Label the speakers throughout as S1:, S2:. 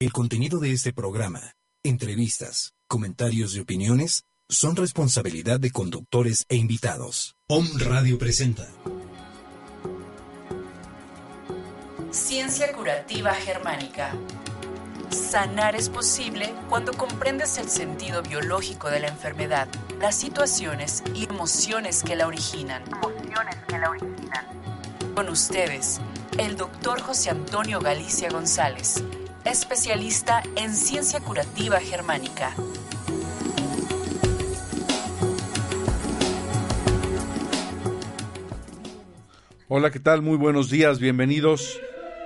S1: El contenido de este programa, entrevistas, comentarios y opiniones son responsabilidad de conductores e invitados. Om Radio presenta.
S2: Ciencia curativa germánica. Sanar es posible cuando comprendes el sentido biológico de la enfermedad, las situaciones y emociones que la originan. Emociones que la originan. Con ustedes, el doctor José Antonio Galicia González, especialista en ciencia curativa germánica.
S3: Hola, ¿qué tal? Muy buenos días, bienvenidos.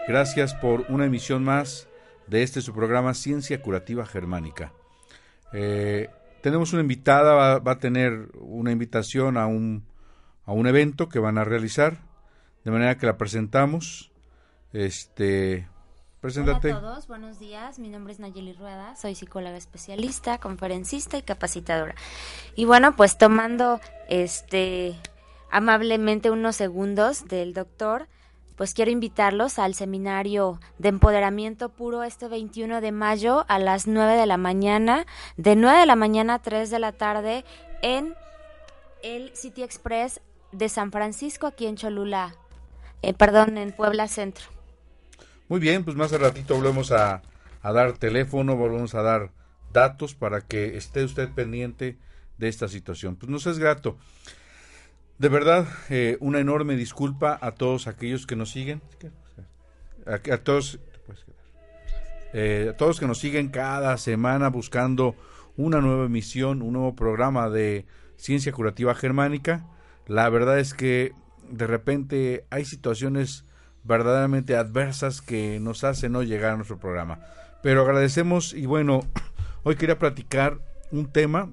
S3: Gracias por una emisión más de este su programa Ciencia Curativa Germánica. Eh, tenemos una invitada, va, va, a tener una invitación a un, a un evento que van a realizar, de manera que la presentamos. Este,
S4: Hola a todos, buenos días. Mi nombre es Nayeli Rueda, soy psicóloga especialista, conferencista y capacitadora. Y bueno, pues tomando este amablemente unos segundos del doctor, pues quiero invitarlos al seminario de empoderamiento puro este 21 de mayo a las 9 de la mañana, de 9 de la mañana a 3 de la tarde en el City Express de San Francisco aquí en Cholula, eh, perdón, en Puebla Centro.
S3: Muy bien, pues más al ratito volvemos a, a, dar teléfono, volvemos a dar datos para que esté usted pendiente de esta situación. Pues nos es grato. De verdad, eh, una enorme disculpa a todos aquellos que nos siguen, a, a todos, eh, a todos que nos siguen cada semana buscando una nueva emisión, un nuevo programa de ciencia curativa germánica. La verdad es que de repente hay situaciones verdaderamente adversas que nos hacen no llegar a nuestro programa. Pero agradecemos y bueno, hoy quería platicar un tema.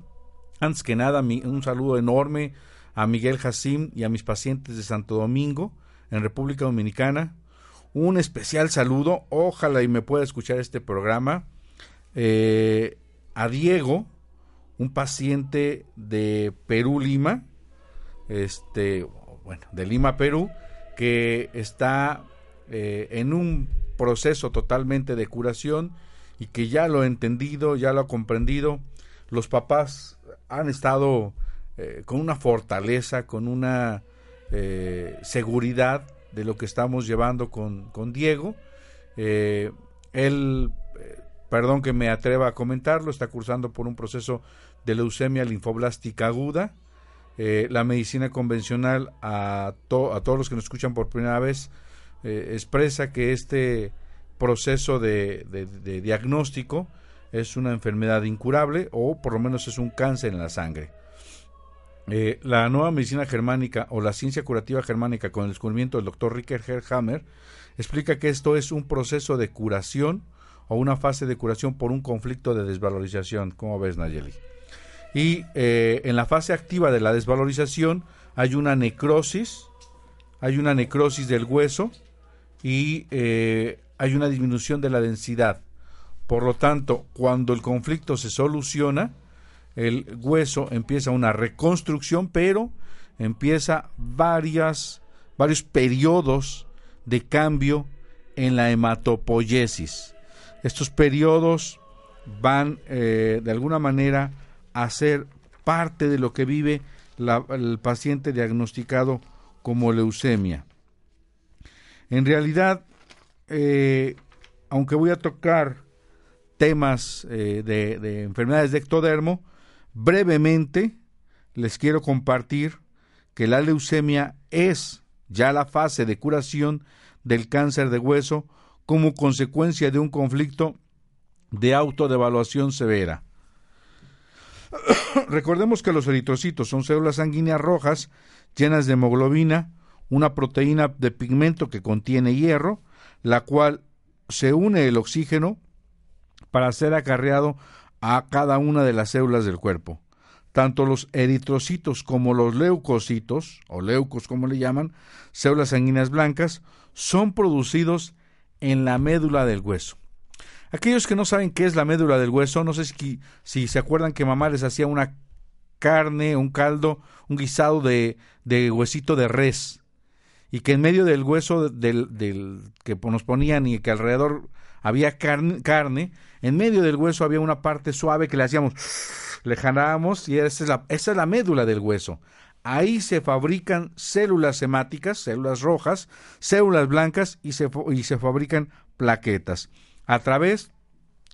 S3: Antes que nada, un saludo enorme a Miguel Jacim y a mis pacientes de Santo Domingo, en República Dominicana. Un especial saludo, ojalá y me pueda escuchar este programa, eh, a Diego, un paciente de Perú, Lima, este, bueno, de Lima, Perú, que está eh, en un proceso totalmente de curación y que ya lo ha entendido, ya lo ha comprendido. Los papás han estado eh, con una fortaleza, con una eh, seguridad de lo que estamos llevando con, con Diego. Él, perdón que me atreva a comentarlo, está cursando por un proceso de leucemia linfoblástica aguda. La medicina convencional a, todos los que nos escuchan por primera vez expresa que este proceso de diagnóstico es una enfermedad incurable o por lo menos es un cáncer en la sangre. Eh, la nueva medicina germánica o la ciencia curativa germánica con el descubrimiento del doctor Ricker Herhammer explica que esto es un proceso de curación o una fase de curación por un conflicto de desvalorización. ¿Cómo ves, Nayeli? Y eh, en la fase activa de la desvalorización hay una necrosis, hay una necrosis del hueso y eh, hay una disminución de la densidad. Por lo tanto, cuando el conflicto se soluciona, el hueso empieza una reconstrucción, pero empieza varias, varios periodos de cambio en la hematopoiesis. Estos periodos van eh, de alguna manera a ser parte de lo que vive el paciente diagnosticado como leucemia. En realidad, eh, aunque voy a tocar temas eh, de, de, enfermedades de ectodermo, Brevemente, les quiero compartir que la leucemia es ya la fase de curación del cáncer de hueso como consecuencia de un conflicto de autodevaluación severa. Recordemos que los eritrocitos son células sanguíneas rojas llenas de hemoglobina, una proteína de pigmento que contiene hierro, la cual se une el oxígeno para ser acarreado a cada una de las células del cuerpo. Tanto los eritrocitos como los leucocitos, o leucos como le llaman, células sanguíneas blancas, son producidos en la médula del hueso. Aquellos que no saben qué es la médula del hueso, no sé si, se acuerdan que mamá les hacía una carne, un caldo, un guisado de, huesito de res, y que en medio del hueso del, que nos ponían y que alrededor había carne, en medio del hueso había una parte suave que le hacíamos, le jalábamos y esa es la, esa es la médula del hueso. Ahí se fabrican células hemáticas, células rojas, células blancas y se fabrican plaquetas a través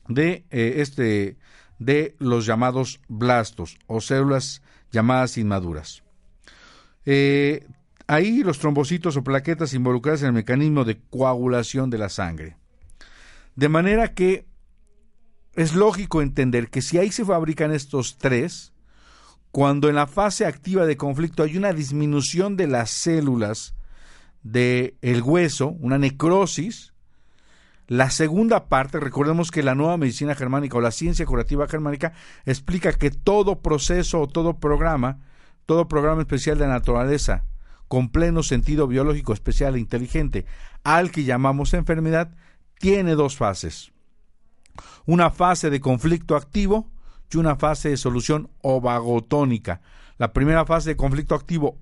S3: de eh, este de los llamados blastos o células llamadas inmaduras. Eh, ahí los trombocitos o plaquetas involucradas en el mecanismo de coagulación de la sangre. De manera que es lógico entender que si ahí se fabrican estos tres, cuando en la fase activa de conflicto hay una disminución de las células del el hueso, una necrosis, la segunda parte, recordemos que la nueva medicina germánica o la ciencia curativa germánica explica que todo proceso o todo programa, todo programa especial de naturaleza, con pleno sentido biológico especial e inteligente, al que llamamos enfermedad, tiene dos fases. Una fase de conflicto activo y una fase de solución ovagotónica. La primera fase de conflicto activo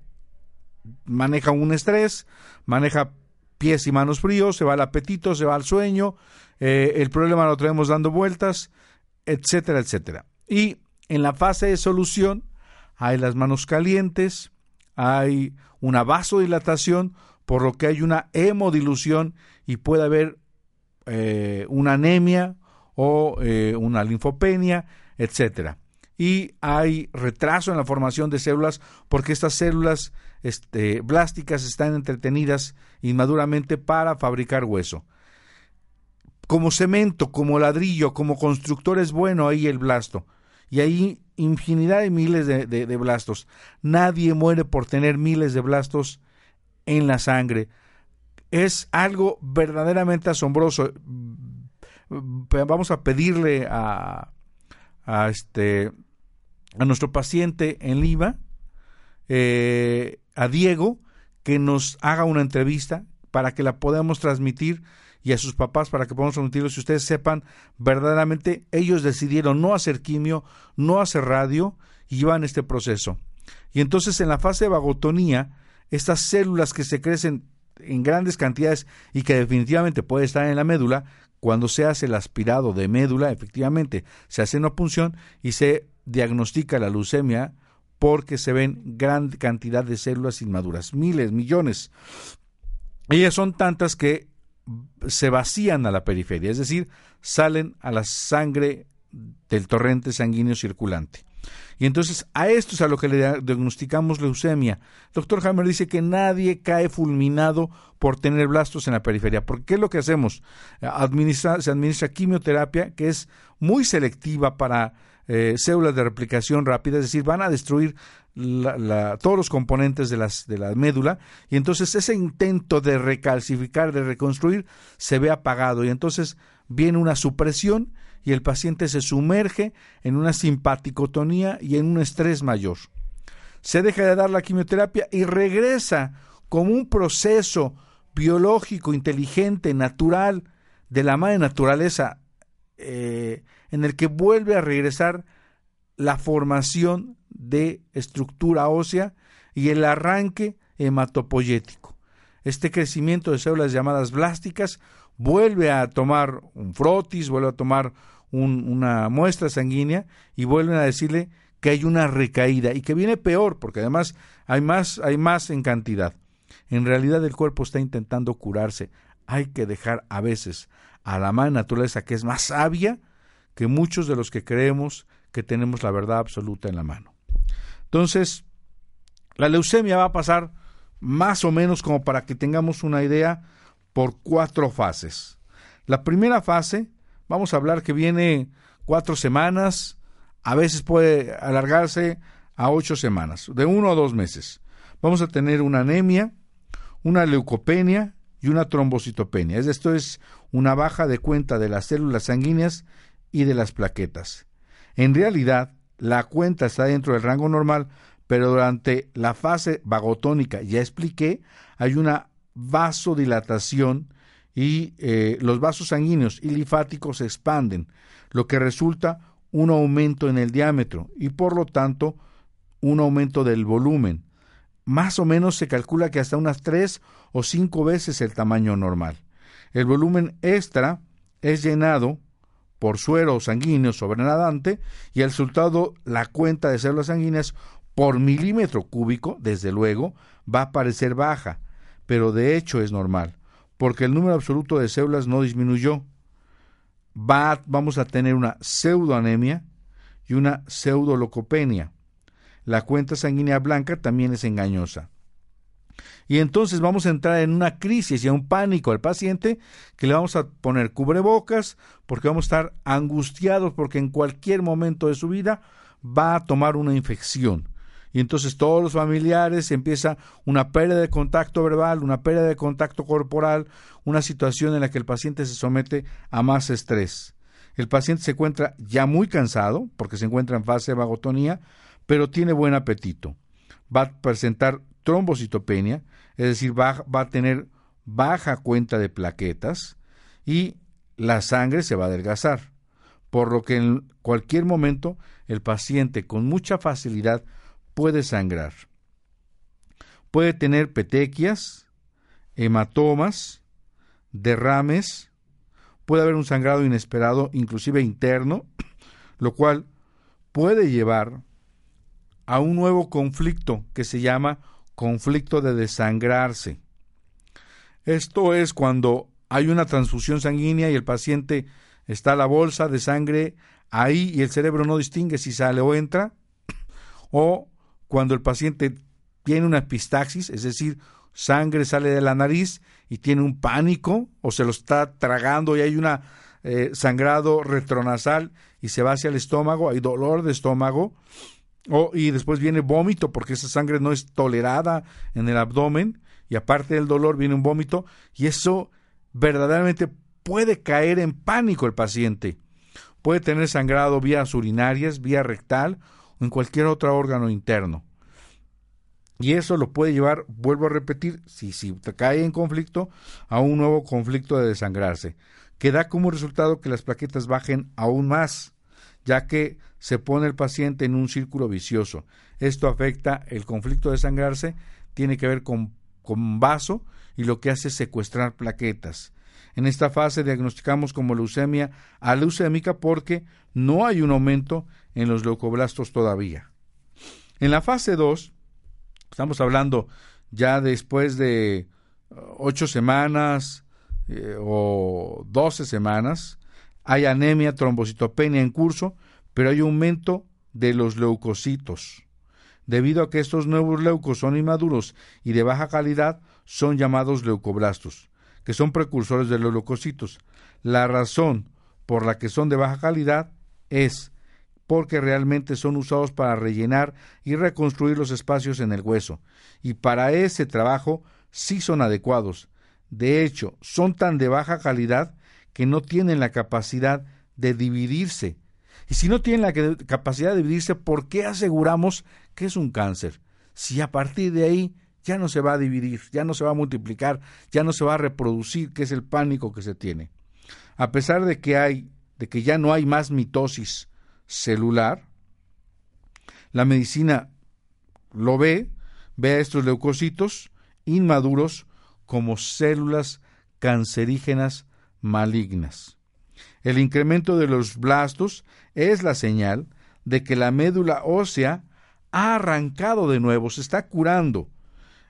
S3: maneja un estrés, maneja pies y manos fríos, se va el apetito, se va el sueño, eh, el problema lo traemos dando vueltas, etcétera, etcétera. Y en la fase de solución hay las manos calientes, hay una vasodilatación, por lo que hay una hemodilución y puede haber eh, una anemia o eh, una linfopenia, etcétera. Y hay retraso en la formación de células porque estas células este, blásticas están entretenidas inmaduramente para fabricar hueso. Como cemento, como ladrillo, como constructor es bueno ahí el blasto. Y hay infinidad de miles de, de blastos. Nadie muere por tener miles de blastos en la sangre. Es algo verdaderamente asombroso. Vamos a pedirle a, a este a nuestro paciente en Lima, eh, a Diego, que nos haga una entrevista para que la podamos transmitir y a sus papás para que podamos transmitirlo. Si ustedes sepan, verdaderamente ellos decidieron no hacer quimio, no hacer radio y llevan este proceso. Y entonces en la fase de vagotonía, estas células que se crecen en grandes cantidades y que definitivamente puede estar en la médula, cuando se hace el aspirado de médula, efectivamente se hace una punción y se diagnostica la leucemia porque se ven gran cantidad de células inmaduras, miles, millones. Ellas son tantas que se vacían a la periferia, es decir, salen a la sangre del torrente sanguíneo circulante. Y entonces a esto es a lo que le diagnosticamos leucemia. Doctor Hammer dice que nadie cae fulminado por tener blastos en la periferia. Porque ¿qué es lo que hacemos? se administra quimioterapia que es muy selectiva para eh, células de replicación rápida, es decir, van a destruir todos los componentes de, las, de la médula y entonces ese intento de recalcificar, de reconstruir, se ve apagado y entonces viene una supresión y el paciente se sumerge en una simpaticotonía y en un estrés mayor. Se deja de dar la quimioterapia y regresa como un proceso biológico, inteligente, natural, de la madre naturaleza, eh, en el que vuelve a regresar la formación de estructura ósea y el arranque hematopoyético. Este crecimiento de células llamadas blásticas vuelve a tomar un frotis, vuelve a tomar una muestra sanguínea y vuelven a decirle que hay una recaída y que viene peor porque además hay más, hay más en cantidad. En realidad el cuerpo está intentando curarse. Hay que dejar a veces a la madre naturaleza que es más sabia que muchos de los que creemos que tenemos la verdad absoluta en la mano. Entonces, la leucemia va a pasar más o menos como para que tengamos una idea por cuatro fases. La primera fase Vamos a hablar que viene cuatro semanas, a veces puede alargarse a ocho semanas, de uno a dos meses. Vamos a tener una anemia, una leucopenia y una trombocitopenia. Esto es una baja de cuenta de las células sanguíneas y de las plaquetas. En realidad, la cuenta está dentro del rango normal, pero durante la fase vagotónica, ya expliqué, hay una vasodilatación y eh, los vasos sanguíneos y linfáticos se expanden, lo que resulta un aumento en el diámetro y por lo tanto un aumento del volumen. Más o menos se calcula que hasta unas tres o cinco veces el tamaño normal. El volumen extra es llenado por suero sanguíneo sobrenadante y el resultado, la cuenta de células sanguíneas por milímetro cúbico, desde luego, va a parecer baja, pero de hecho es normal, porque el número absoluto de células no disminuyó. Va, vamos a tener una pseudoanemia y una pseudolocopenia. La cuenta sanguínea blanca también es engañosa. Y entonces vamos a entrar en una crisis y a un pánico al paciente que le vamos a poner cubrebocas porque vamos a estar angustiados porque en cualquier momento de su vida va a tomar una infección. Y entonces todos los familiares empieza una pérdida de contacto verbal, una pérdida de contacto corporal, una situación en la que el paciente se somete a más estrés. El paciente se encuentra ya muy cansado porque se encuentra en fase de vagotonía, pero tiene buen apetito. Va a presentar trombocitopenia, es decir, va, a tener baja cuenta de plaquetas y la sangre se va a adelgazar, por lo que en cualquier momento el paciente con mucha facilidad puede sangrar. Puede tener petequias, hematomas, derrames, puede haber un sangrado inesperado, inclusive interno, lo cual puede llevar a un nuevo conflicto que se llama conflicto de desangrarse. Esto es cuando hay una transfusión sanguínea y el paciente está la bolsa de sangre ahí y el cerebro no distingue si sale o entra, o cuando el paciente tiene una epistaxis, es decir, sangre sale de la nariz y tiene un pánico o se lo está tragando y hay un eh, sangrado retronasal y se va hacia el estómago, hay dolor de estómago, Oh, y después viene vómito porque esa sangre no es tolerada en el abdomen y aparte del dolor viene un vómito y eso verdaderamente puede caer en pánico el paciente. Puede tener sangrado vías urinarias, vía rectal o en cualquier otro órgano interno. Y eso lo puede llevar, vuelvo a repetir, si, si cae en conflicto, a un nuevo conflicto de desangrarse, que da como resultado que las plaquetas bajen aún más ya que se pone el paciente en un círculo vicioso. Esto afecta el conflicto de sangrarse, tiene que ver con, con vaso y lo que hace es secuestrar plaquetas. En esta fase diagnosticamos como leucemia aleucémica porque no hay un aumento en los leucoblastos todavía. En la fase 2, estamos hablando ya después de ocho semanas eh, o doce semanas, hay anemia, trombocitopenia en curso, pero hay aumento de los leucocitos. Debido a que estos nuevos leucos son inmaduros y de baja calidad, son llamados leucoblastos, que son precursores de los leucocitos. La razón por la que son de baja calidad es porque realmente son usados para rellenar y reconstruir los espacios en el hueso, y para ese trabajo sí son adecuados. De hecho, son tan de baja calidad que no tienen la capacidad de dividirse. Y si no tienen la capacidad de dividirse, ¿por qué aseguramos que es un cáncer? Si a partir de ahí ya no se va a dividir, ya no se va a multiplicar, ya no se va a reproducir, que es el pánico que se tiene. A pesar de que hay, de que ya no hay más mitosis celular, la medicina lo ve, ve a estos leucocitos inmaduros como células cancerígenas malignas. El incremento de los blastos es la señal de que la médula ósea ha arrancado de nuevo, se está curando.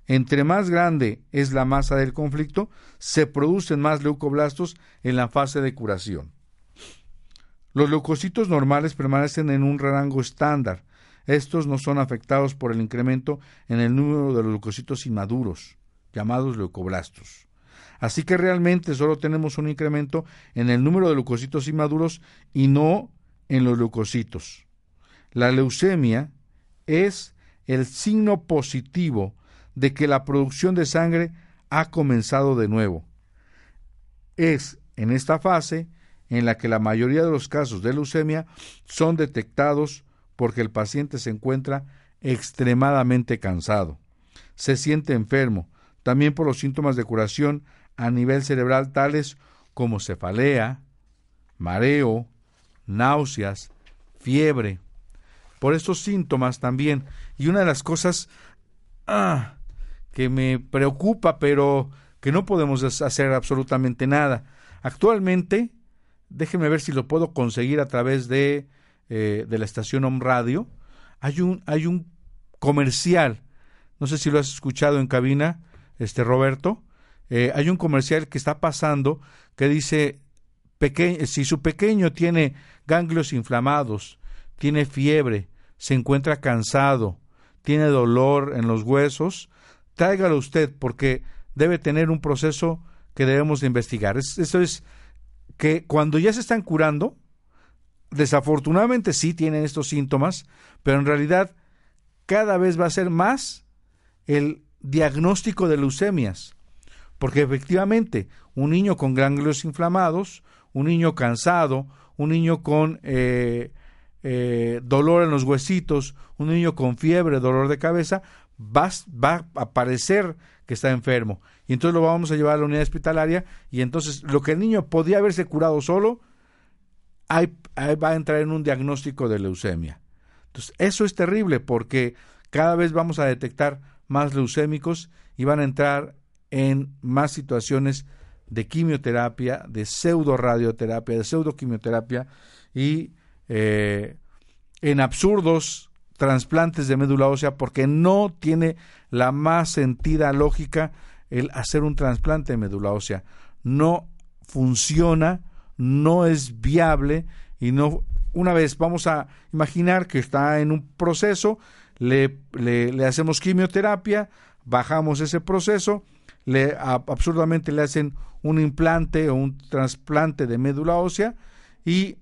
S3: Entre más grande es la masa del conflicto, se producen más leucoblastos en la fase de curación. Los leucocitos normales permanecen en un rango estándar. Estos no son afectados por el incremento en el número de los leucocitos inmaduros, llamados leucoblastos. Así que realmente solo tenemos un incremento en el número de leucocitos inmaduros y no en los leucocitos. La leucemia es el signo positivo de que la producción de sangre ha comenzado de nuevo. Es en esta fase en la que la mayoría de los casos de leucemia son detectados porque el paciente se encuentra extremadamente cansado, se siente enfermo, también por los síntomas de curación a nivel cerebral tales como cefalea, mareo, náuseas, fiebre. Por estos síntomas también. Y una de las cosas ah, que me preocupa, pero que no podemos hacer absolutamente nada. Actualmente, déjenme ver si lo puedo conseguir a través de, eh, de la estación Home Radio. Hay un, hay un comercial, no sé si lo has escuchado en cabina, este Roberto. Eh, hay un comercial que está pasando que dice si su pequeño tiene ganglios inflamados, tiene fiebre, se encuentra cansado, tiene dolor en los huesos, tráigalo usted porque debe tener un proceso que debemos de investigar. eso es que cuando ya se están curando, desafortunadamente sí tienen estos síntomas, pero en realidad cada vez va a ser más el diagnóstico de leucemias, porque efectivamente un niño con ganglios inflamados, un niño cansado, un niño con eh, eh, dolor en los huesitos, un niño con fiebre, dolor de cabeza, va, va a parecer que está enfermo. Y entonces lo vamos a llevar a la unidad hospitalaria y entonces lo que el niño podía haberse curado solo, ahí, va a entrar en un diagnóstico de leucemia. Entonces, eso es terrible porque cada vez vamos a detectar más leucémicos y van a entrar en más situaciones de quimioterapia, de pseudo radioterapia, de pseudo quimioterapia y eh, en absurdos trasplantes de médula ósea porque no tiene la más sentida lógica el hacer un trasplante de médula ósea. No funciona, no es viable y no una vez vamos a imaginar que está en un proceso, le, le, hacemos quimioterapia, bajamos ese proceso, le absurdamente le hacen un implante o un trasplante de médula ósea y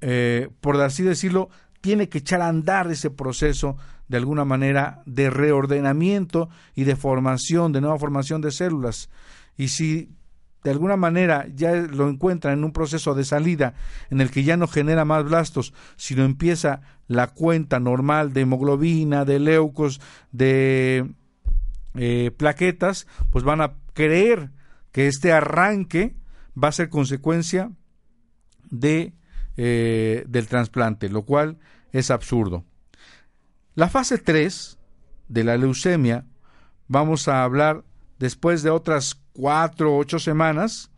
S3: eh, por así decirlo tiene que echar a andar ese proceso de alguna manera de reordenamiento y de formación, de nueva formación de células. Y si de alguna manera ya lo encuentra en un proceso de salida en el que ya no genera más blastos, sino empieza la cuenta normal de hemoglobina, de leucos, de eh, plaquetas, pues van a creer que este arranque va a ser consecuencia de, eh, del trasplante, lo cual es absurdo. La fase 3 de la leucemia vamos a hablar después de otras cuatro o ocho semanas,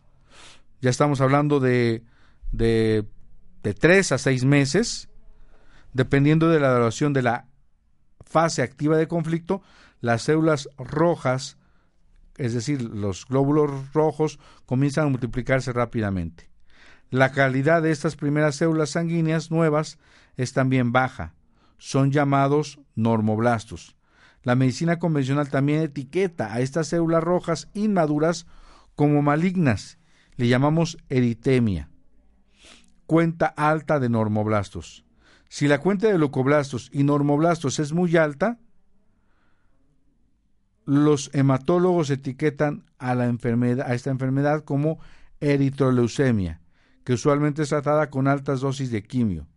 S3: ya estamos hablando de, de, de tres a seis meses, dependiendo de la duración de la fase activa de conflicto, las células rojas, es decir, los glóbulos rojos, comienzan a multiplicarse rápidamente. La calidad de estas primeras células sanguíneas nuevas es también baja. Son llamados normoblastos. La medicina convencional también etiqueta a estas células rojas inmaduras como malignas. Le llamamos eritemia. Cuenta alta de normoblastos. Si la cuenta de leucoblastos y normoblastos es muy alta, los hematólogos etiquetan a, la enfermedad, a esta enfermedad como eritroleucemia, que usualmente es tratada con altas dosis de quimio.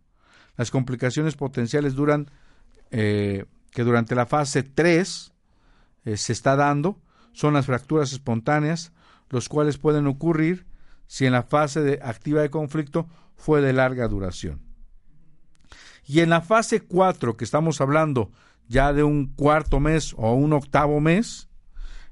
S3: Las complicaciones potenciales duran, eh, que durante la fase 3 eh, se está dando, son las fracturas espontáneas, los cuales pueden ocurrir si en la fase de activa de conflicto fue de larga duración. Y en la fase 4, que estamos hablando ya de un cuarto mes o un octavo mes,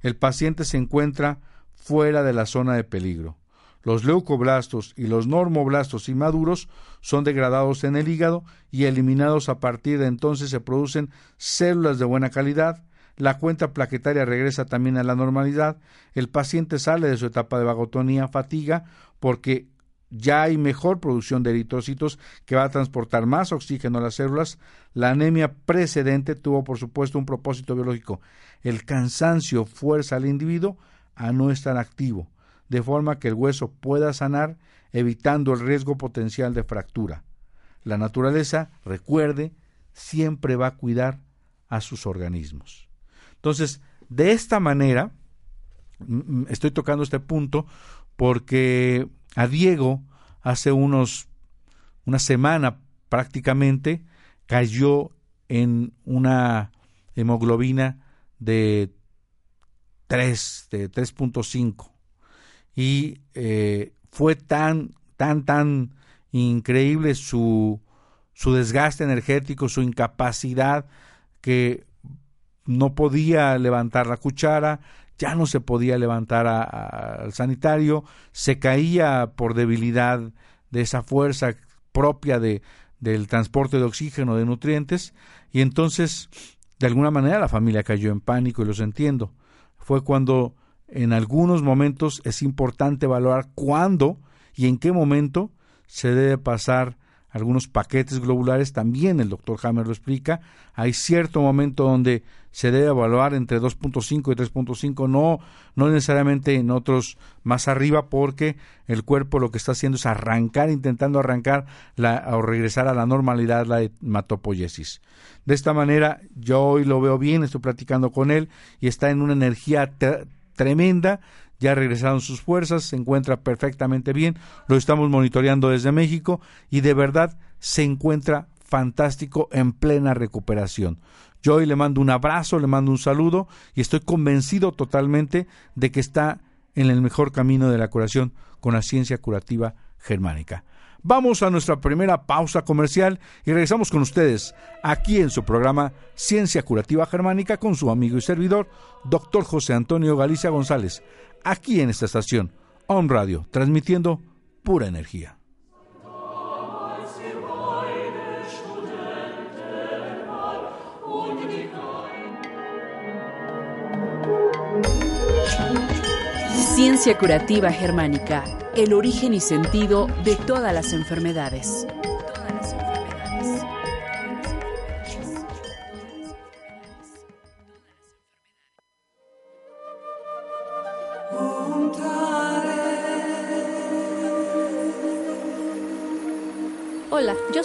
S3: el paciente se encuentra fuera de la zona de peligro. Los leucoblastos y los normoblastos inmaduros son degradados en el hígado y eliminados a partir de entonces se producen células de buena calidad, la cuenta plaquetaria regresa también a la normalidad, el paciente sale de su etapa de vagotonía, fatiga, porque ya hay mejor producción de eritrocitos que va a transportar más oxígeno a las células. La anemia precedente tuvo, por supuesto, un propósito biológico. El cansancio fuerza al individuo a no estar activo, de forma que el hueso pueda sanar, evitando el riesgo potencial de fractura. La naturaleza, recuerde, siempre va a cuidar a sus organismos. Entonces, de esta manera, estoy tocando este punto porque a Diego hace unos una semana prácticamente cayó en una hemoglobina de 3, de 3.5 y eh, fue tan, tan, tan increíble su, su desgaste energético, su incapacidad, que no podía levantar la cuchara, ya no se podía levantar al sanitario, se caía por debilidad de esa fuerza propia de, del transporte de oxígeno, de nutrientes, y entonces, de alguna manera, la familia cayó en pánico, y los entiendo. Fue cuando en algunos momentos es importante valorar cuándo y en qué momento se debe pasar algunos paquetes globulares, también el doctor Hammer lo explica, hay cierto momento donde se debe evaluar entre 2.5 y 3.5, no, no necesariamente en otros más arriba, porque el cuerpo lo que está haciendo es arrancar, intentando arrancar la, o regresar a la normalidad la hematopoiesis. De esta manera, yo hoy lo veo bien, estoy platicando con él y está en una energía tremenda, ya regresaron sus fuerzas, se encuentra perfectamente bien, lo estamos monitoreando desde México y de verdad se encuentra fantástico en plena recuperación. Yo hoy le mando un abrazo, le mando un saludo y estoy convencido totalmente de que está en el mejor camino de la curación con la ciencia curativa germánica. Vamos a nuestra primera pausa comercial y regresamos con ustedes aquí en su programa Ciencia Curativa Germánica con su amigo y servidor, doctor José Antonio Galicia González aquí en esta estación, On Radio, transmitiendo pura energía.
S2: Ciencia curativa germánica, el origen y sentido de todas las enfermedades.
S5: yo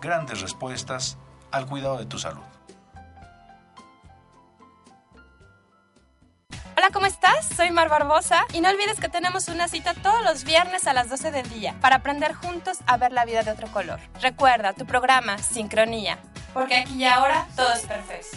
S3: grandes respuestas al cuidado de tu salud.
S6: Hola, ¿cómo estás? Soy Mar Barbosa y no olvides que tenemos una cita todos los viernes a las 12 del día para aprender juntos a ver la vida de otro color. Recuerda tu programa Sincronía, porque aquí y ahora todo es perfecto.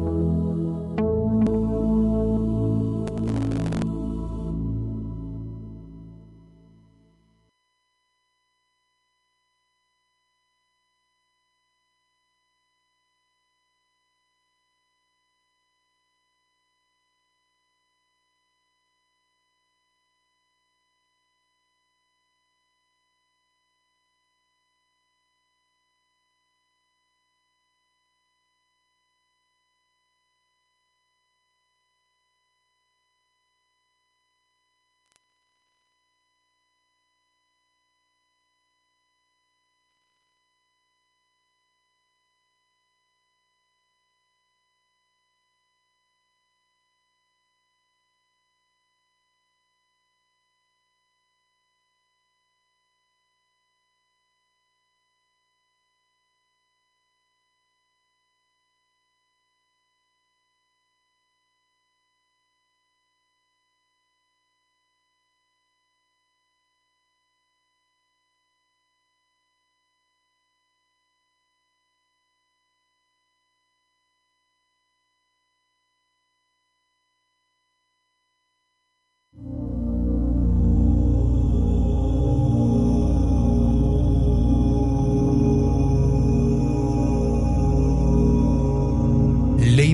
S7: Thank you.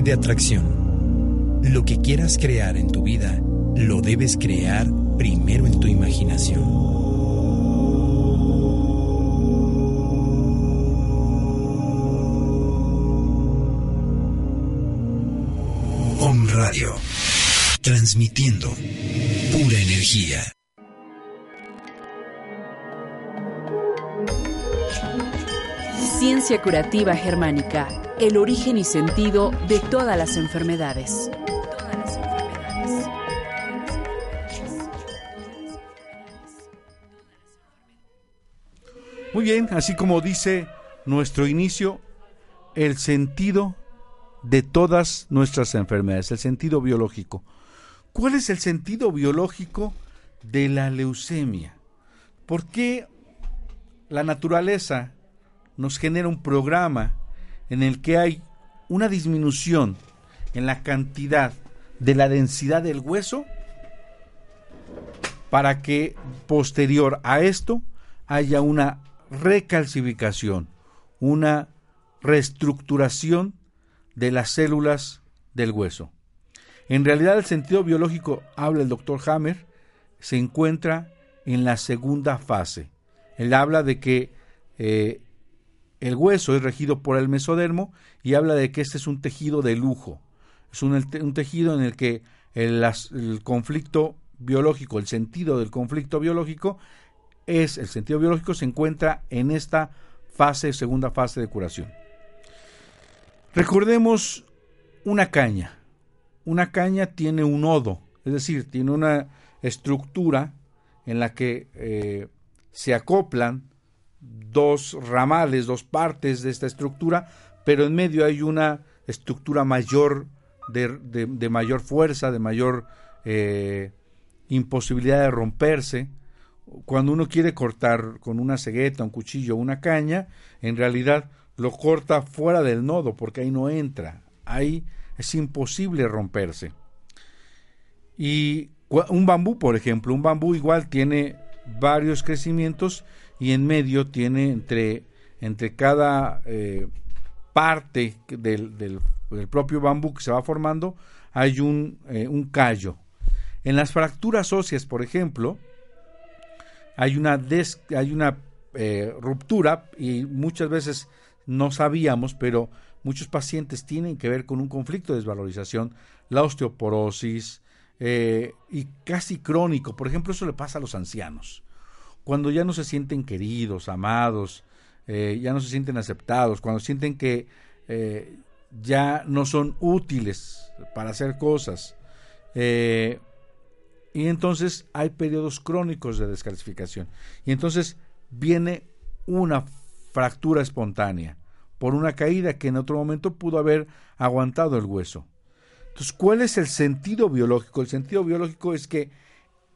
S1: De atracción. Lo que quieras crear en tu vida, lo debes crear primero en tu imaginación. Radio, transmitiendo pura energía.
S2: Ciencia curativa germánica, el origen y sentido de todas las enfermedades.
S3: Muy bien, así como dice nuestro inicio, el sentido de todas nuestras enfermedades, el sentido biológico. ¿Cuál es el sentido biológico de la leucemia? ¿Por qué la naturaleza nos genera un programa en el que hay una disminución en la cantidad de la densidad del hueso para que posterior a esto haya una recalcificación, una reestructuración de las células del hueso. En realidad el sentido biológico, habla el doctor Hammer, se encuentra en la segunda fase. Él habla de que eh, el hueso es regido por el mesodermo y habla de que este es un tejido de lujo. Es un, tejido en el que el, conflicto biológico, el sentido del conflicto biológico, es el sentido biológico se encuentra en esta fase, segunda fase de curación. Recordemos una caña. Una caña tiene un nodo, es decir, tiene una estructura en la que eh, se acoplan dos ramales, dos partes de esta estructura, pero en medio hay una estructura mayor de, mayor fuerza, de mayor eh, imposibilidad de romperse. Cuando uno quiere cortar con una cegueta, un cuchillo, una caña, en realidad lo corta fuera del nodo porque ahí no entra. Ahí es imposible romperse. Y un bambú, por ejemplo, un bambú igual tiene varios crecimientos y en medio tiene entre, entre cada eh, parte del, del, propio bambú que se va formando, hay un, eh, un callo. En las fracturas óseas, por ejemplo, hay una, hay una eh, ruptura y muchas veces no sabíamos, pero muchos pacientes tienen que ver con un conflicto de desvalorización, la osteoporosis y casi crónico. Por ejemplo, eso le pasa a los ancianos cuando ya no se sienten queridos, amados, eh, ya no se sienten aceptados, cuando sienten que eh, ya no son útiles para hacer cosas. Eh, y entonces hay periodos crónicos de descalcificación. Y entonces viene una fractura espontánea por una caída que en otro momento pudo haber aguantado el hueso. Entonces, ¿cuál es el sentido biológico? El sentido biológico es que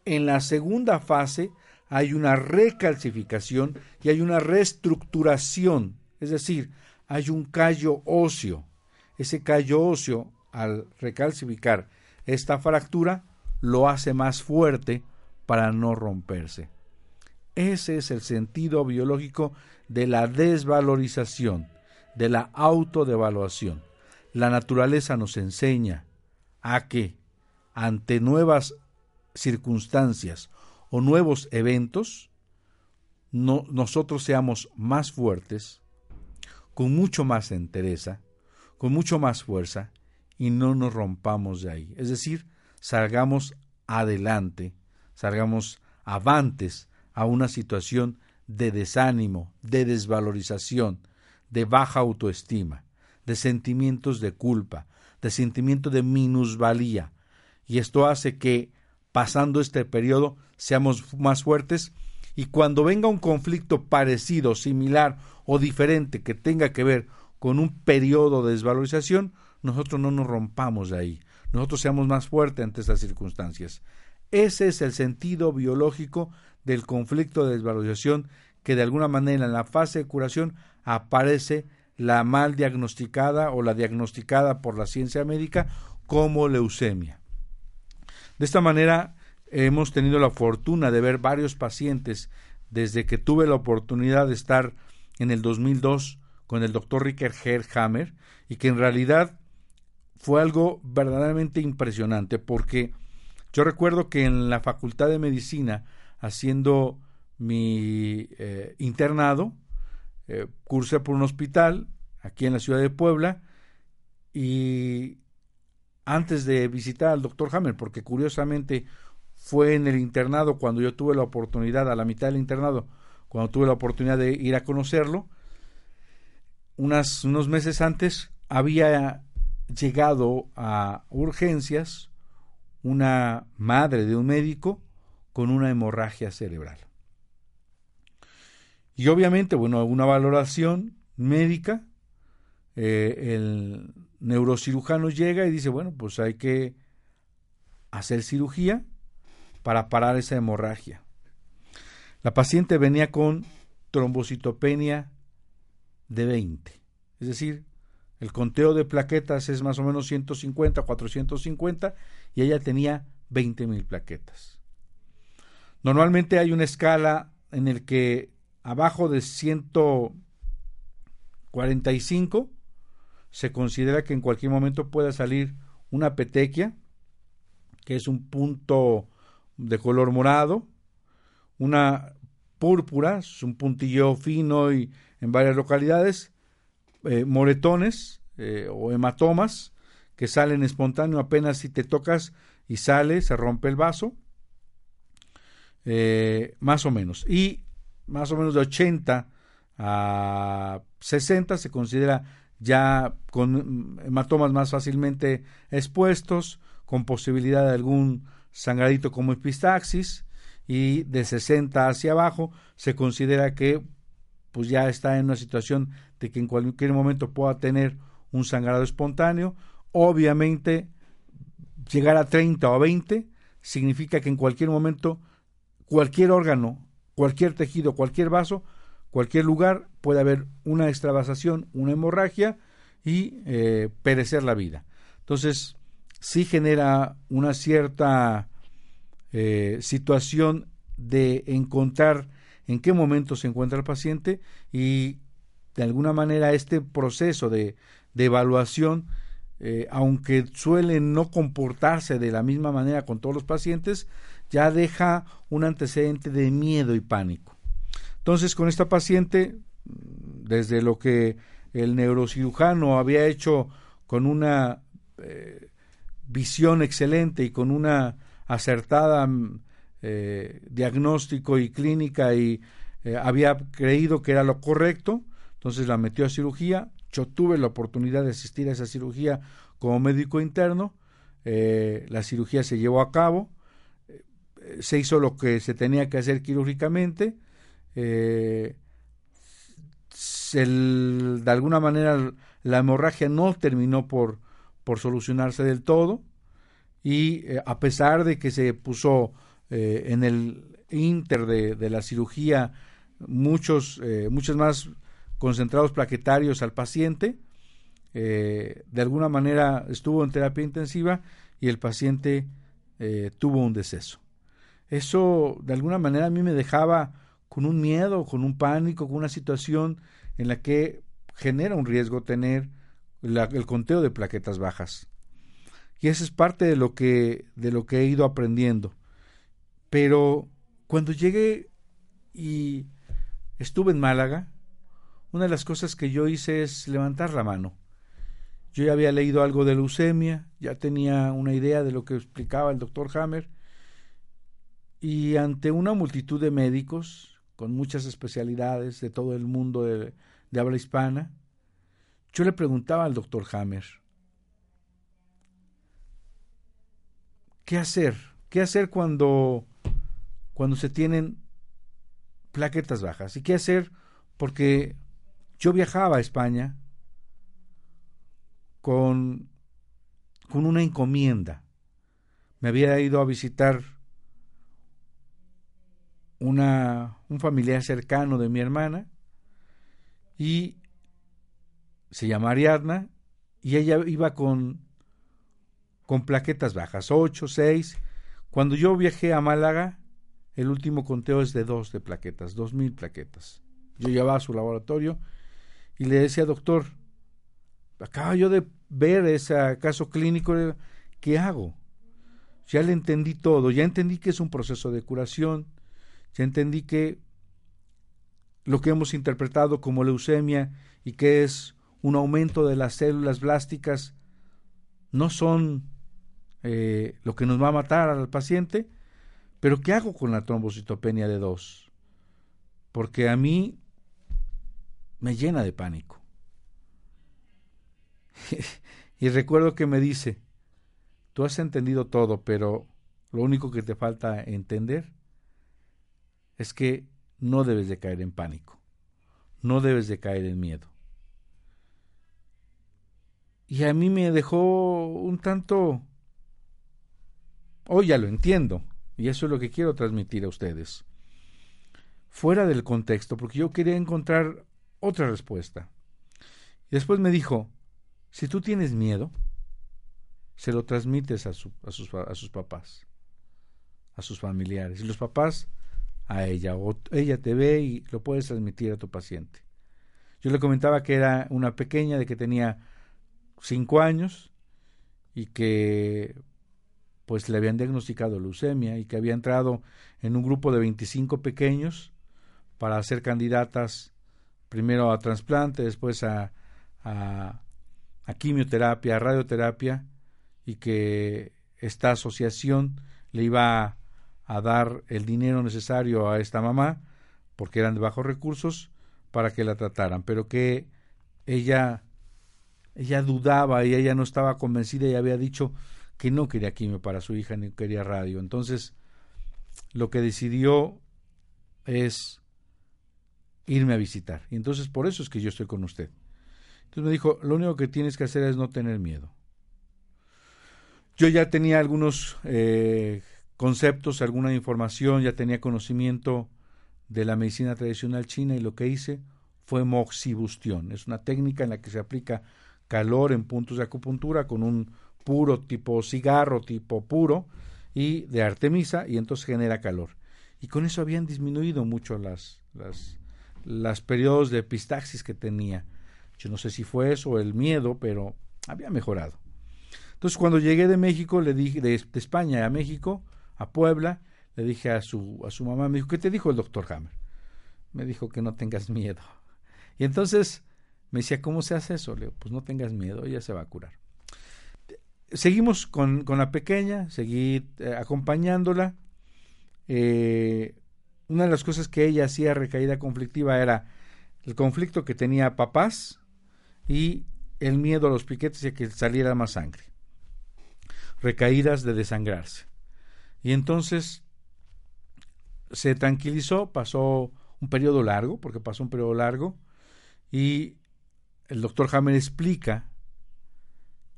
S3: en la segunda fase hay una recalcificación y hay una reestructuración, es decir, hay un callo óseo. Ese callo óseo, al recalcificar esta fractura, lo hace más fuerte para no romperse. Ese es el sentido biológico de la desvalorización, de la autodevaluación. La naturaleza nos enseña a que ante nuevas circunstancias o nuevos eventos, no, nosotros seamos más fuertes, con mucho más entereza, con mucho más fuerza, y no nos rompamos de ahí. Es decir, salgamos adelante, salgamos avantes a una situación de desánimo, de desvalorización, de baja autoestima, de sentimientos de culpa, de sentimiento de minusvalía. Y esto hace que pasando este periodo seamos más fuertes y cuando venga un conflicto parecido, similar o diferente que tenga que ver con un periodo de desvalorización, nosotros no nos rompamos de ahí, nosotros seamos más fuertes ante estas circunstancias. Ese es el sentido biológico del conflicto de desvalorización que de alguna manera en la fase de curación aparece la mal diagnosticada o la diagnosticada por la ciencia médica como leucemia. De esta manera hemos tenido la fortuna de ver varios pacientes desde que tuve la oportunidad de estar en el 2002 con el doctor Ricker Hammer y que en realidad fue algo verdaderamente impresionante porque yo recuerdo que en la Facultad de Medicina, haciendo mi eh, internado, eh, cursé por un hospital aquí en la ciudad de Puebla y antes de visitar al doctor Hammer, porque curiosamente fue en el internado cuando yo tuve la oportunidad, a la mitad del internado, cuando tuve la oportunidad de ir a conocerlo, unas, unos meses antes había llegado a urgencias una madre de un médico con una hemorragia cerebral. Y obviamente, bueno, una valoración médica, eh, el neurocirujano llega y dice, bueno, pues hay que hacer cirugía para parar esa hemorragia. La paciente venía con trombocitopenia de 20, es decir, el conteo de plaquetas es más o menos 150, 450 y ella tenía 20 mil plaquetas. Normalmente hay una escala en el que abajo de 145 se considera que en cualquier momento pueda salir una petequia, que es un punto de color morado, una púrpura, es un puntillo fino y en varias localidades, eh, moretones eh, o hematomas que salen espontáneo apenas si te tocas y sale, se rompe el vaso, eh, más o menos. Y más o menos de 80 a 60 se considera ya con hematomas más fácilmente expuestos, con posibilidad de algún sangradito como epistaxis, y de 60 hacia abajo se considera que pues ya está en una situación de que en cualquier momento pueda tener un sangrado espontáneo. Obviamente, llegar a 30 o 20 significa que en cualquier momento cualquier órgano, cualquier tejido, cualquier vaso cualquier lugar puede haber una extravasación, una hemorragia y eh, perecer la vida. Entonces, sí genera una cierta eh, situación de encontrar en qué momento se encuentra el paciente y de alguna manera este proceso de, evaluación, eh, aunque suele no comportarse de la misma manera con todos los pacientes, ya deja un antecedente de miedo y pánico. Entonces, con esta paciente, desde lo que el neurocirujano había hecho con una eh, visión excelente y con una acertada mm, eh, diagnóstico y clínica y eh, había creído que era lo correcto, entonces la metió a cirugía. Yo tuve la oportunidad de asistir a esa cirugía como médico interno. la cirugía se llevó a cabo, se hizo lo que se tenía que hacer quirúrgicamente eh, de alguna manera la hemorragia no terminó por, por solucionarse del todo y eh, a pesar de que se puso eh, en el inter de, la cirugía muchos, eh, muchos más concentrados plaquetarios al paciente, de alguna manera estuvo en terapia intensiva y el paciente tuvo un deceso. Eso de alguna manera a mí me dejaba con un miedo, con un pánico, con una situación en la que genera un riesgo tener el conteo de plaquetas bajas. Y eso es parte de lo que de lo que he ido aprendiendo. Pero cuando llegué y estuve en Málaga, una de las cosas que yo hice es levantar la mano. Yo ya había leído algo de leucemia, ya tenía una idea de lo que explicaba el doctor Hammer, y ante una multitud de médicos, con muchas especialidades de todo el mundo de, habla hispana, yo le preguntaba al doctor Hammer, ¿qué hacer? ¿Qué hacer cuando, cuando se tienen plaquetas bajas? ¿Y qué hacer? Porque yo viajaba a España con, con una encomienda. Me había ido a visitar una, un familiar cercano de mi hermana y se llama Ariadna y ella iba con, con plaquetas bajas, 8, 6. Cuando yo viajé a Málaga, el último conteo es de dos de plaquetas, dos mil plaquetas. Yo llevaba a su laboratorio y le decía, doctor, acaba yo de ver ese caso clínico, ¿qué hago? Ya le entendí todo, ya entendí que es un proceso de curación, ya entendí que lo que hemos interpretado como leucemia y que es un aumento de las células blásticas no son eh, lo que nos va a matar al paciente, pero ¿qué hago con la trombocitopenia de 2? Porque a mí me llena de pánico. y recuerdo que me dice, tú has entendido todo, pero lo único que te falta entender es que no debes de caer en pánico, no debes de caer en miedo. Y a mí me dejó un tanto... Hoy ya lo entiendo, y eso es lo que quiero transmitir a ustedes. Fuera del contexto, porque yo quería encontrar otra respuesta. Y después me dijo, si tú tienes miedo, se lo transmites a, su, a, sus, a sus papás, a sus familiares. Y los papás a ella, ella te ve y lo puedes transmitir a tu paciente. Yo le comentaba que era una pequeña de que tenía cinco años y que pues le habían diagnosticado leucemia y que había entrado en un grupo de 25 pequeños para ser candidatas primero a trasplante, después a, a, a quimioterapia, a radioterapia y que esta asociación le iba a, dar el dinero necesario a esta mamá porque eran de bajos recursos para que la trataran, pero que ella ella dudaba y ella no estaba convencida y había dicho que no quería quimio para su hija ni quería radio. Entonces, lo que decidió es irme a visitar. Y entonces por eso es que yo estoy con usted. Entonces me dijo, lo único que tienes que hacer es no tener miedo. Yo ya tenía algunos eh, conceptos, alguna información, ya tenía conocimiento de la medicina tradicional china y lo que hice fue moxibustión. Es una técnica en la que se aplica calor en puntos de acupuntura con un puro tipo cigarro, tipo puro, y de artemisa, y entonces genera calor. Y con eso habían disminuido mucho las, las, periodos de epistaxis que tenía. Yo no sé si fue eso el miedo, pero había mejorado. Entonces, cuando llegué de México, le dije, de, España a México, a Puebla, le dije a su, a su mamá, me dijo, ¿qué te dijo el doctor Hammer? Me dijo que no tengas miedo. Y entonces me decía, ¿cómo se hace eso? Le digo, pues no tengas miedo, ella se va a curar. Seguimos con, con la pequeña, seguí eh, acompañándola. Eh, una de las cosas que ella hacía recaída conflictiva era el conflicto que tenía papás y el miedo a los piquetes y a que saliera más sangre. Recaídas de desangrarse. Y entonces se tranquilizó, pasó un periodo largo, porque pasó un periodo largo, y el doctor Hammer explica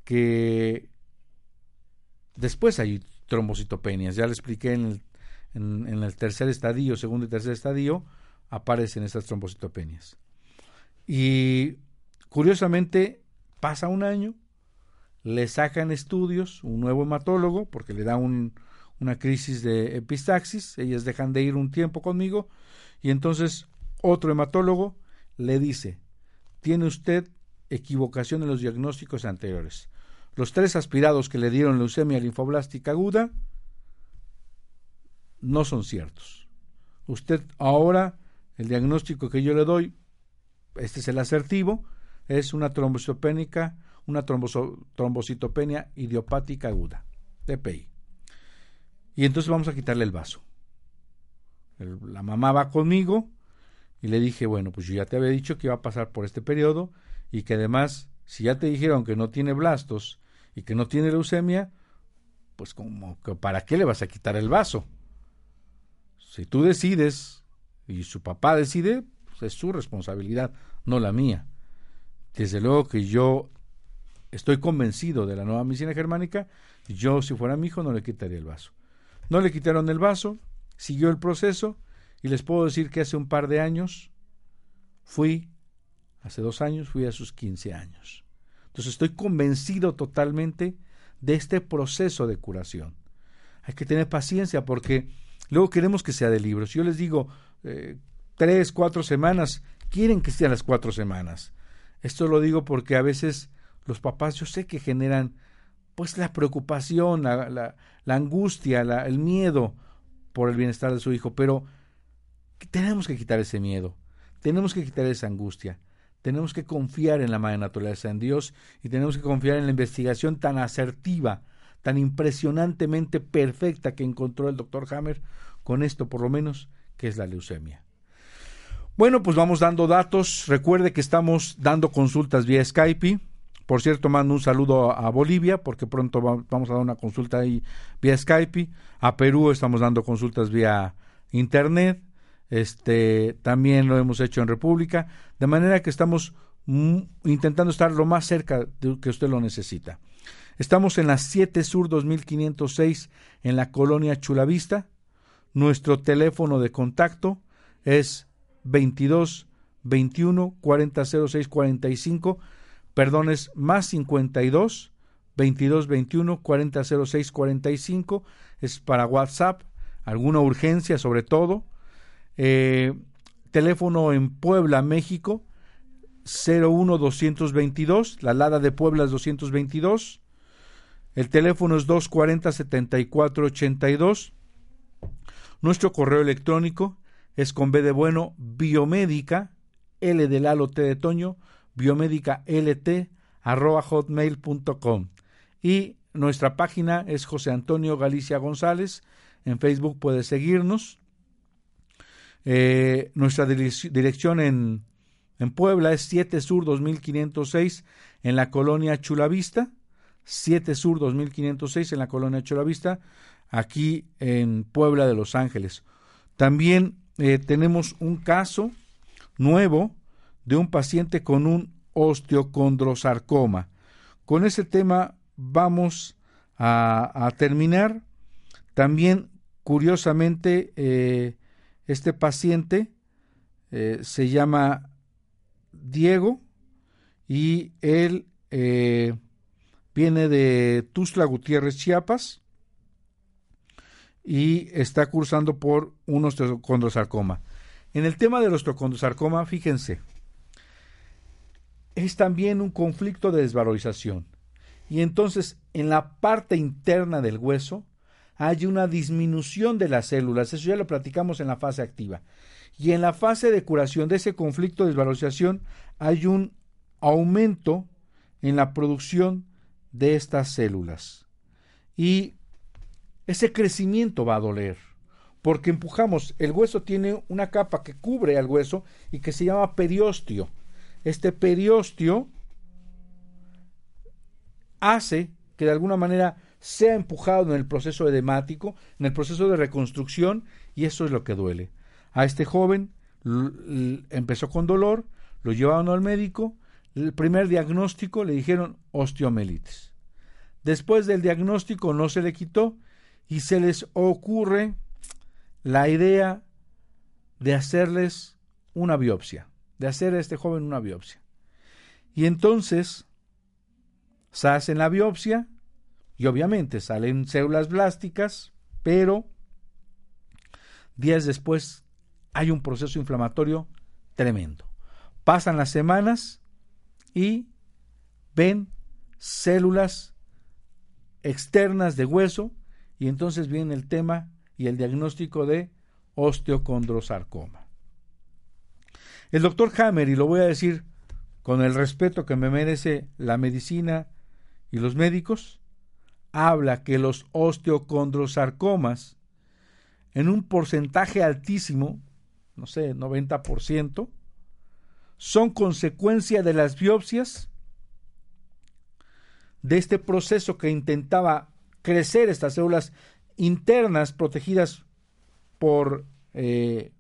S3: que después hay trombocitopenias. Ya le expliqué en el, tercer estadio, segundo y tercer estadio, aparecen estas trombocitopenias. Y curiosamente pasa un año, le sacan estudios, un nuevo hematólogo, porque le da un, una crisis de epistaxis, ellas dejan de ir un tiempo conmigo, y entonces otro hematólogo le dice, tiene usted equivocación en los diagnósticos anteriores. Los tres aspirados que le dieron leucemia linfoblástica aguda no son ciertos. Usted ahora, el diagnóstico que yo le doy, este es el asertivo, es una trombocitopénica, una trombocitopenia idiopática aguda, TPI. Y entonces vamos a quitarle el vaso. la mamá va conmigo, y le dije, bueno, pues yo ya te había dicho que iba a pasar por este periodo y que además, si ya te dijeron que no tiene blastos y que no tiene leucemia, pues como que para qué le vas a quitar el vaso. Si tú decides y su papá decide, pues es su responsabilidad, no la mía. Desde luego que yo estoy convencido de la nueva medicina germánica, yo si fuera mi hijo no le quitaría el vaso. No le quitaron el vaso, siguió el proceso y les puedo decir que hace un par de años fui, hace dos años, fui a sus 15 años. Entonces estoy convencido totalmente de este proceso de curación. Hay que tener paciencia porque luego queremos que sea de libros. Yo les digo, eh, tres, cuatro semanas, quieren que sean las cuatro semanas. Esto lo digo porque a veces los papás yo sé que generan pues la preocupación, la, la, angustia, el miedo por el bienestar de su hijo, pero tenemos que quitar ese miedo, tenemos que quitar esa angustia, tenemos que confiar en la madre naturaleza, en Dios, y tenemos que confiar en la investigación tan asertiva, tan impresionantemente perfecta que encontró el doctor Hammer con esto por lo menos, que es la leucemia. Bueno, pues vamos dando datos. Recuerde que estamos dando consultas vía Skype. Por cierto, mando un saludo a Bolivia, porque pronto vamos a dar una consulta ahí vía Skype. A Perú estamos dando consultas vía Internet. Este, también lo hemos hecho en República. De manera que estamos intentando estar lo más cerca de que usted lo necesita. Estamos en la 7 Sur 2506 en la colonia Chulavista. Nuestro teléfono de contacto es 22 21 40 06 45, perdón, es más 52 22 21 40 06 45, es para WhatsApp, alguna urgencia sobre todo. Eh, teléfono en Puebla, México, 01 222, la Lada de Puebla es 222. El teléfono es 240 7482 nuestro correo electrónico es con B de bueno, biomédica, L de Lalo T de Toño, biomédica LT, arroba hotmail.com. Y nuestra página es José Antonio Galicia González. En Facebook puede seguirnos. Eh, nuestra dirección en, en, Puebla es 7 Sur 2506 en la colonia Chulavista. 7 Sur 2506 en la colonia Chulavista aquí en Puebla de Los Ángeles. También eh, tenemos un caso nuevo de un paciente con un osteocondrosarcoma. Con ese tema vamos a, terminar. También, curiosamente, eh, este paciente eh, se llama Diego y él viene de Tuzla Gutiérrez, Chiapas y está cursando por un osteocondrosarcoma. En el tema del osteocondrosarcoma, fíjense, es también un conflicto de desvalorización. Y entonces, en la parte interna del hueso, hay una disminución de las células. Eso ya lo platicamos en la fase activa. Y en la fase de curación de ese conflicto de desvalorización, hay un aumento en la producción de estas células. Y ese crecimiento va a doler, porque empujamos, el hueso tiene una capa que cubre al hueso y que se llama periósteo. Este periósteo hace que de alguna manera sea empujado en el proceso edemático, en el proceso de reconstrucción, y eso es lo que duele. A este joven empezó con dolor, lo llevaron al médico, el primer diagnóstico le dijeron osteomelitis. Después del diagnóstico no se le quitó y se les ocurre la idea de hacerles una biopsia, de hacer a este joven una biopsia. Y entonces se hacen la biopsia y obviamente salen células blásticas, pero días después hay un proceso inflamatorio tremendo. Pasan las semanas y ven células externas de hueso y entonces viene el tema y el diagnóstico de osteocondrosarcoma. El doctor Hammer, y lo voy a decir con el respeto que me merece la medicina y los médicos, habla que los osteocondrosarcomas, en un porcentaje altísimo, no sé, 90%, son consecuencia de las biopsias de este proceso que intentaba crecer estas células internas protegidas por eh,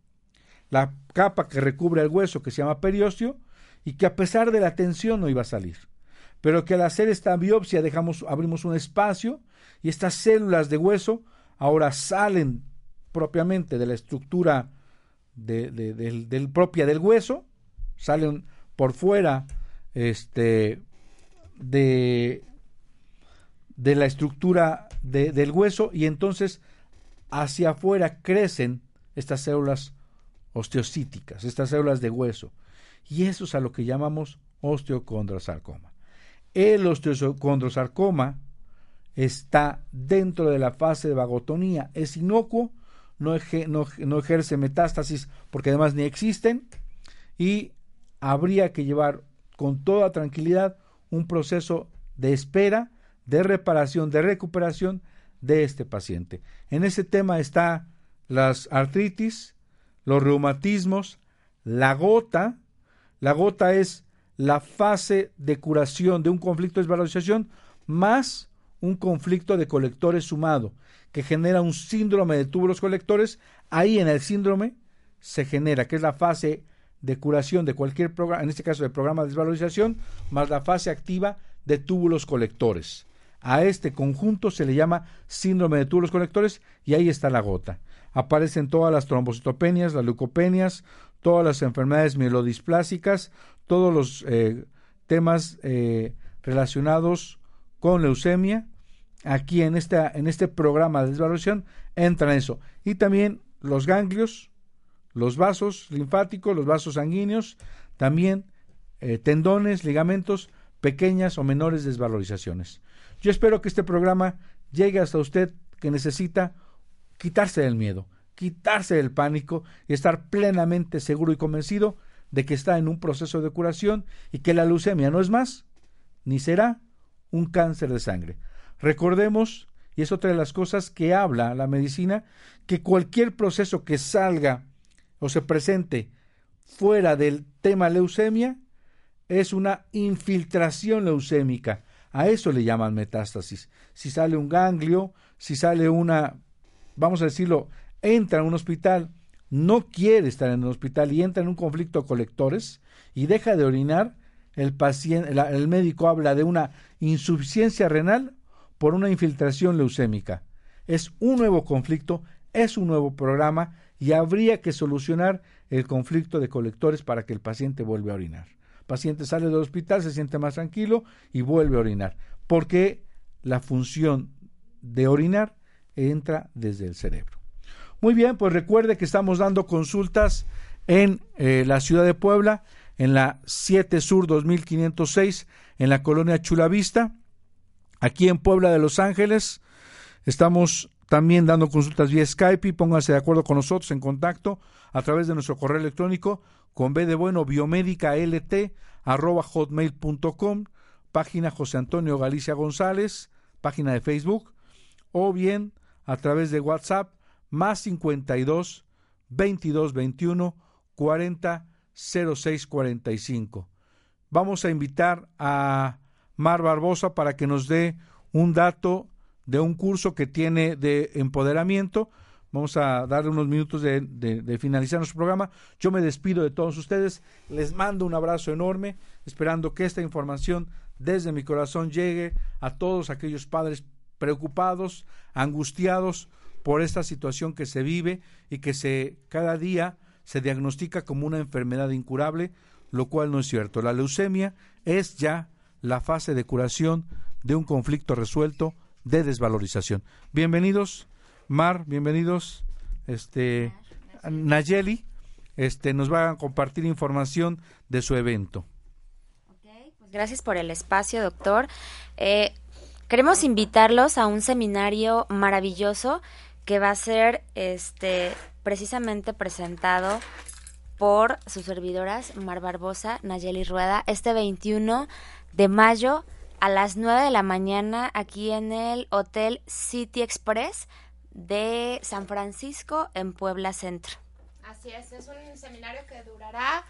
S3: la capa que recubre el hueso que se llama periósteo y que a pesar de la tensión no iba a salir. Pero que al hacer esta biopsia dejamos, abrimos un espacio y estas células de hueso ahora salen propiamente de la estructura del, propia del hueso, salen por fuera este, de, de la estructura del hueso y entonces hacia afuera crecen estas células osteocíticas, estas células de hueso. Y eso es a lo que llamamos osteocondrosarcoma. El osteocondrosarcoma está dentro de la fase de vagotonía, es inocuo, no, no ejerce metástasis porque además ni existen y habría que llevar con toda tranquilidad un proceso de espera, de reparación, de recuperación de este paciente. En ese tema está las artritis, los reumatismos, la gota. La gota es la fase de curación de un conflicto de desvalorización más un conflicto de colectores sumado que genera un síndrome de túbulos colectores. Ahí en el síndrome se genera, que es la fase de curación de cualquier programa, en este caso de programa de desvalorización, más la fase activa de túbulos colectores. A este conjunto se le llama síndrome de túbulos colectores y ahí está la gota. Aparecen todas las trombocitopenias, las leucopenias, todas las enfermedades mielodisplásicas, todos los eh, temas eh, relacionados con leucemia. Aquí en, en este programa de desvalorización entra eso. Y también los ganglios, los vasos linfáticos, los vasos sanguíneos, también eh, tendones, ligamentos, pequeñas o menores desvalorizaciones. Yo espero que este programa llegue hasta usted que necesita quitarse del miedo, quitarse del pánico y estar plenamente seguro y convencido de que está en un proceso de curación y que la leucemia no es más ni será un cáncer de sangre. Recordemos, y es otra de las cosas que habla la medicina, que cualquier proceso que salga o se presente fuera del tema leucemia es una infiltración leucémica. A eso le llaman metástasis. Si sale un ganglio, si sale una, vamos a decirlo, entra en un hospital, no quiere estar en un hospital y entra en un conflicto de colectores y deja de orinar, el, el médico habla de una insuficiencia renal por una infiltración leucémica. Es un nuevo conflicto, es un nuevo programa y habría que solucionar el conflicto de colectores para que el paciente vuelva a orinar. El paciente sale del hospital, se siente más tranquilo y vuelve a orinar, porque la función de orinar entra desde el cerebro. Muy bien, pues recuerde que estamos dando consultas en eh, la ciudad de Puebla, en la 7 Sur 2506, en la colonia Chulavista, aquí en Puebla de Los Ángeles. Estamos también dando consultas vía Skype y pónganse de acuerdo con nosotros en contacto a través de nuestro correo electrónico con B de bueno biomédica lt arroba hotmail.com, página José Antonio Galicia González, página de Facebook, o bien a través de WhatsApp más 52 22 21 40 06 45. Vamos a invitar a Mar Barbosa para que nos dé un dato de un curso que tiene de empoderamiento. Vamos a darle unos minutos de, de, finalizar nuestro programa. Yo me despido de todos ustedes. Les mando un abrazo enorme, esperando que esta información desde mi corazón llegue a todos aquellos padres preocupados, angustiados por esta situación que se vive y que se cada día se diagnostica como una enfermedad incurable, lo cual no es cierto. La leucemia es ya la fase de curación de un conflicto resuelto de desvalorización. Bienvenidos, Mar, bienvenidos, este, Nayeli, este, nos va a compartir información de su evento.
S4: pues gracias por el espacio, doctor. Eh, queremos invitarlos a un seminario maravilloso que va a ser, este, precisamente presentado por sus servidoras Mar Barbosa, Nayeli Rueda, este 21 de mayo a las 9 de la mañana aquí en el Hotel City Express de San Francisco en Puebla Centro.
S6: Así es, es un seminario que durará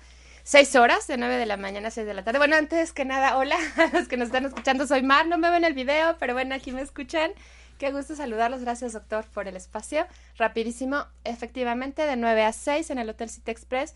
S6: seis horas, de 9 de la mañana a 6 de la tarde. Bueno, antes que nada, hola a los que nos están escuchando, soy Mar, no me ven el video, pero bueno, aquí me escuchan. Qué gusto saludarlos, gracias doctor por el espacio. Rapidísimo, efectivamente, de 9 a 6 en el Hotel City Express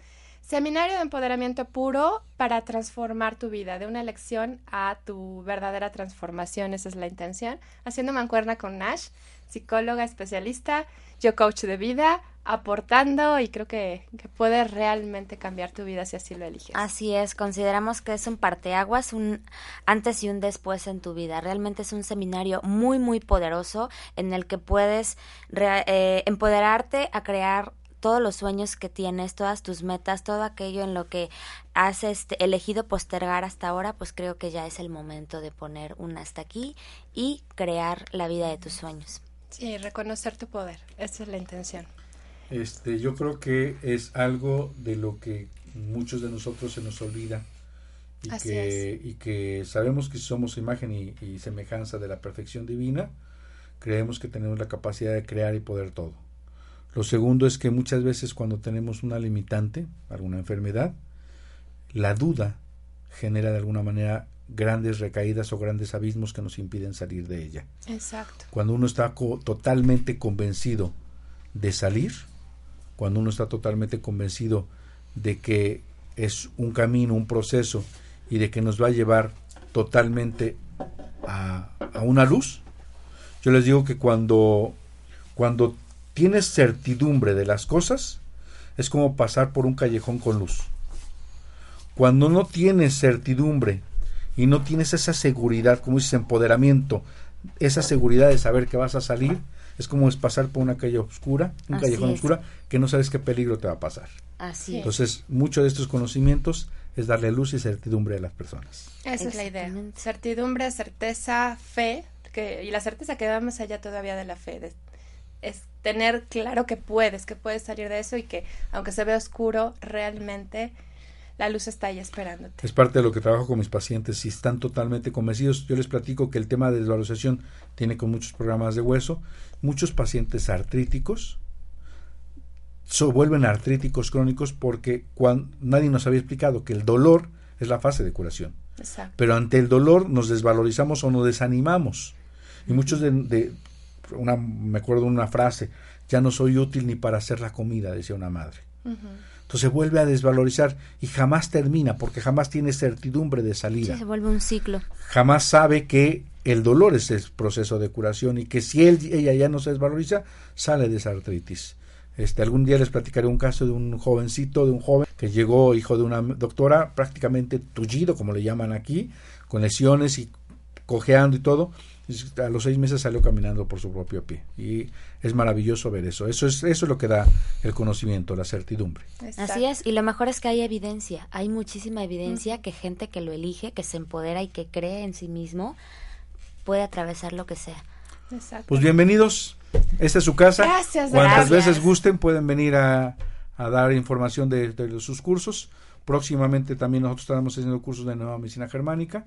S6: Seminario de empoderamiento puro para transformar tu vida, de una elección a tu verdadera transformación, esa es la intención. Haciendo mancuerna con Nash, psicóloga especialista, yo coach de vida, aportando y creo que, que puede realmente cambiar tu vida si así lo eliges.
S4: Así es, consideramos que es un parteaguas, un antes y un después en tu vida. Realmente es un seminario muy, muy poderoso en el que puedes eh, empoderarte a crear todos los sueños que tienes, todas tus metas, todo aquello en lo que has este, elegido postergar hasta ahora, pues creo que ya es el momento de poner un hasta aquí y crear la vida de tus sueños.
S6: Sí, reconocer tu poder, esa es la intención.
S3: Este, yo creo que es algo de lo que muchos de nosotros se nos olvida y, que, y que sabemos que somos imagen y, semejanza de la perfección divina, creemos que tenemos la capacidad de crear y poder todo. Lo segundo es que muchas veces cuando tenemos una limitante, alguna enfermedad, la duda genera de alguna manera grandes recaídas o grandes abismos que nos impiden salir de ella.
S6: Exacto.
S3: Cuando uno está totalmente convencido de salir, cuando uno está totalmente convencido de que es un camino, un proceso y de que nos va a llevar totalmente a, una luz. Yo les digo que cuando, cuando tienes certidumbre de las cosas, es como pasar por un callejón con luz. Cuando no tienes certidumbre y no tienes esa seguridad, como dices, empoderamiento, esa seguridad de saber que vas a salir, es como es pasar por una calle oscura, un callejón oscura, que no sabes qué peligro te va a pasar.
S4: Así
S3: Entonces, muchos de estos conocimientos es darle luz y certidumbre a las personas.
S6: Esa es la idea. Certidumbre, certeza, fe, que, y la certeza que va más allá todavía de la fe, es tener claro que puedes, que puedes salir de eso y que aunque se vea oscuro, realmente la luz está ahí esperándote.
S3: Es parte de lo que trabajo con mis pacientes. Si están totalmente convencidos, yo les platico que el tema de desvalorización tiene con muchos programas de hueso. Muchos pacientes artríticos se vuelven artríticos crónicos porque cuando, nadie nos había explicado que el dolor es la fase de curación. Pero ante el dolor nos desvalorizamos o nos desanimamos. Y muchos de, una, me acuerdo de una frase, ya no soy útil ni para hacer la comida, decía una madre. Entonces vuelve a desvalorizar y jamás termina porque jamás tiene certidumbre de salida.
S4: se vuelve un ciclo.
S3: Jamás sabe que el dolor es el proceso de curación y que si él, ella ya no se desvaloriza, sale de esa artritis. Este, algún día les platicaré un caso de un jovencito, de un joven que llegó hijo de una doctora prácticamente tullido, como le llaman aquí, con lesiones y cojeando y todo, a los seis meses salió caminando por su propio pie. Y es maravilloso ver eso. Eso es, eso es lo que da el conocimiento, la certidumbre.
S4: Así es. Y lo mejor es que hay evidencia. Hay muchísima evidencia que gente que lo elige, que se empodera y que cree en sí mismo, puede atravesar lo que sea.
S3: Pues bienvenidos. Esta es su casa.
S6: Gracias.
S3: Cuantas veces gusten pueden venir a, dar información de, de sus cursos. Próximamente también nosotros estaremos haciendo cursos de nueva medicina germánica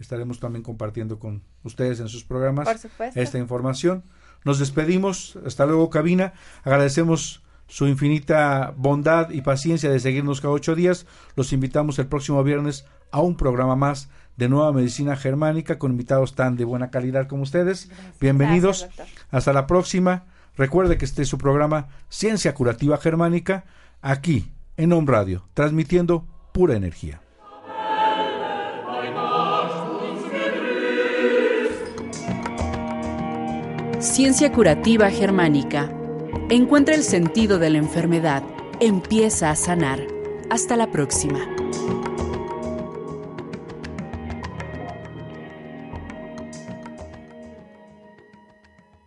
S3: estaremos también compartiendo con ustedes en sus programas esta información. Nos despedimos, hasta luego cabina, agradecemos su infinita bondad y paciencia de seguirnos cada ocho días. Los invitamos el próximo viernes a un programa más de Nueva Medicina Germánica con invitados tan de buena calidad como ustedes. Bienvenidos. hasta la próxima. Recuerde que este es su programa Ciencia Curativa Germánica aquí en Home Radio, transmitiendo pura energía.
S2: Ciencia Curativa Germánica. Encuentra el sentido de la enfermedad. Empieza a sanar. Hasta la próxima.